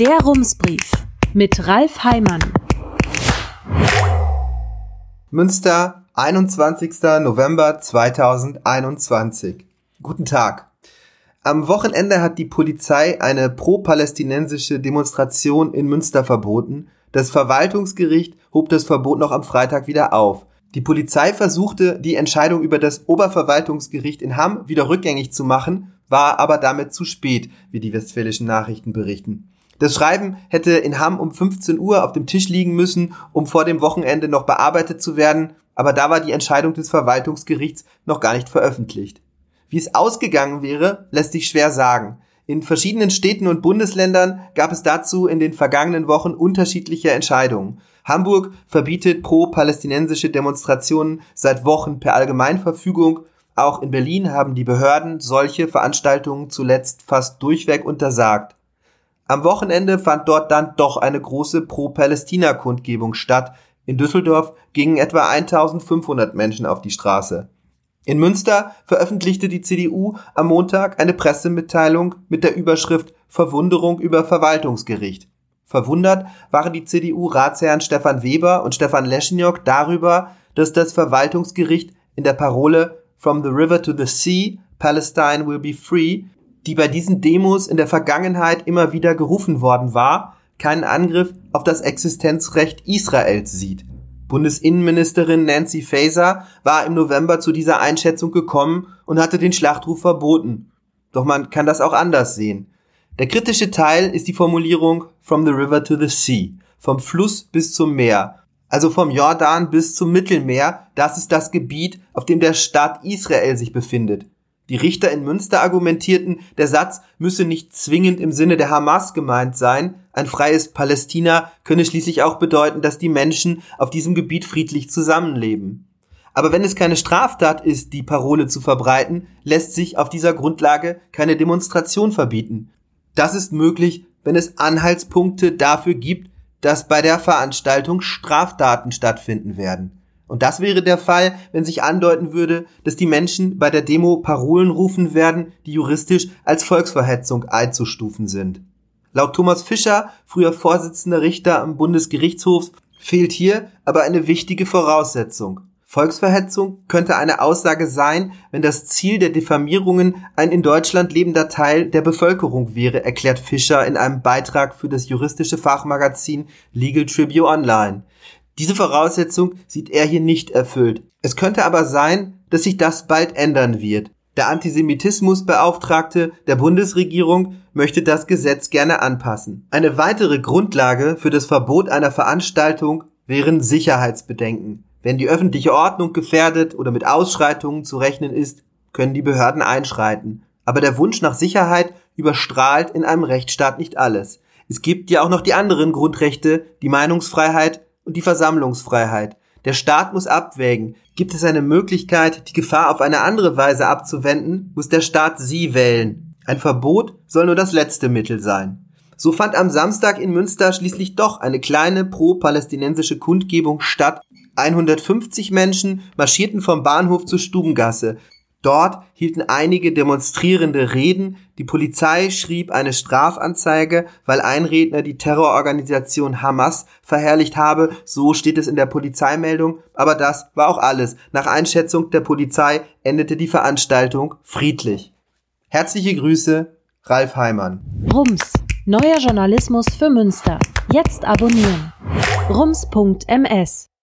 Der Rumsbrief mit Ralf Heimann. Münster, 21. November 2021. Guten Tag. Am Wochenende hat die Polizei eine pro-palästinensische Demonstration in Münster verboten. Das Verwaltungsgericht hob das Verbot noch am Freitag wieder auf. Die Polizei versuchte, die Entscheidung über das Oberverwaltungsgericht in Hamm wieder rückgängig zu machen, war aber damit zu spät, wie die westfälischen Nachrichten berichten. Das Schreiben hätte in Hamm um 15 Uhr auf dem Tisch liegen müssen, um vor dem Wochenende noch bearbeitet zu werden, aber da war die Entscheidung des Verwaltungsgerichts noch gar nicht veröffentlicht. Wie es ausgegangen wäre, lässt sich schwer sagen. In verschiedenen Städten und Bundesländern gab es dazu in den vergangenen Wochen unterschiedliche Entscheidungen. Hamburg verbietet pro-palästinensische Demonstrationen seit Wochen per Allgemeinverfügung. Auch in Berlin haben die Behörden solche Veranstaltungen zuletzt fast durchweg untersagt. Am Wochenende fand dort dann doch eine große Pro-Palästina-Kundgebung statt. In Düsseldorf gingen etwa 1500 Menschen auf die Straße. In Münster veröffentlichte die CDU am Montag eine Pressemitteilung mit der Überschrift Verwunderung über Verwaltungsgericht. Verwundert waren die CDU-Ratsherren Stefan Weber und Stefan Leschniok darüber, dass das Verwaltungsgericht in der Parole From the River to the Sea, Palestine will be free, die bei diesen Demos in der Vergangenheit immer wieder gerufen worden war, keinen Angriff auf das Existenzrecht Israels sieht. Bundesinnenministerin Nancy Faeser war im November zu dieser Einschätzung gekommen und hatte den Schlachtruf verboten. Doch man kann das auch anders sehen. Der kritische Teil ist die Formulierung from the river to the sea, vom Fluss bis zum Meer, also vom Jordan bis zum Mittelmeer, das ist das Gebiet, auf dem der Staat Israel sich befindet. Die Richter in Münster argumentierten, der Satz müsse nicht zwingend im Sinne der Hamas gemeint sein, ein freies Palästina könne schließlich auch bedeuten, dass die Menschen auf diesem Gebiet friedlich zusammenleben. Aber wenn es keine Straftat ist, die Parole zu verbreiten, lässt sich auf dieser Grundlage keine Demonstration verbieten. Das ist möglich, wenn es Anhaltspunkte dafür gibt, dass bei der Veranstaltung Straftaten stattfinden werden. Und das wäre der Fall, wenn sich andeuten würde, dass die Menschen bei der Demo Parolen rufen werden, die juristisch als Volksverhetzung einzustufen sind. Laut Thomas Fischer, früher Vorsitzender Richter am Bundesgerichtshof, fehlt hier aber eine wichtige Voraussetzung. Volksverhetzung könnte eine Aussage sein, wenn das Ziel der Diffamierungen ein in Deutschland lebender Teil der Bevölkerung wäre, erklärt Fischer in einem Beitrag für das juristische Fachmagazin Legal Tribune Online. Diese Voraussetzung sieht er hier nicht erfüllt. Es könnte aber sein, dass sich das bald ändern wird. Der Antisemitismusbeauftragte der Bundesregierung möchte das Gesetz gerne anpassen. Eine weitere Grundlage für das Verbot einer Veranstaltung wären Sicherheitsbedenken. Wenn die öffentliche Ordnung gefährdet oder mit Ausschreitungen zu rechnen ist, können die Behörden einschreiten. Aber der Wunsch nach Sicherheit überstrahlt in einem Rechtsstaat nicht alles. Es gibt ja auch noch die anderen Grundrechte, die Meinungsfreiheit und die Versammlungsfreiheit. Der Staat muss abwägen. Gibt es eine Möglichkeit, die Gefahr auf eine andere Weise abzuwenden, muss der Staat sie wählen. Ein Verbot soll nur das letzte Mittel sein. So fand am Samstag in Münster schließlich doch eine kleine pro-palästinensische Kundgebung statt. 150 Menschen marschierten vom Bahnhof zur Stubengasse. Dort hielten einige Demonstrierende Reden, die Polizei schrieb eine Strafanzeige, weil ein Redner die Terrororganisation Hamas verherrlicht habe, so steht es in der Polizeimeldung, aber das war auch alles. Nach Einschätzung der Polizei endete die Veranstaltung friedlich. Herzliche Grüße, Ralf Heimann. Rums, neuer Journalismus für Münster. Jetzt abonnieren. rums.ms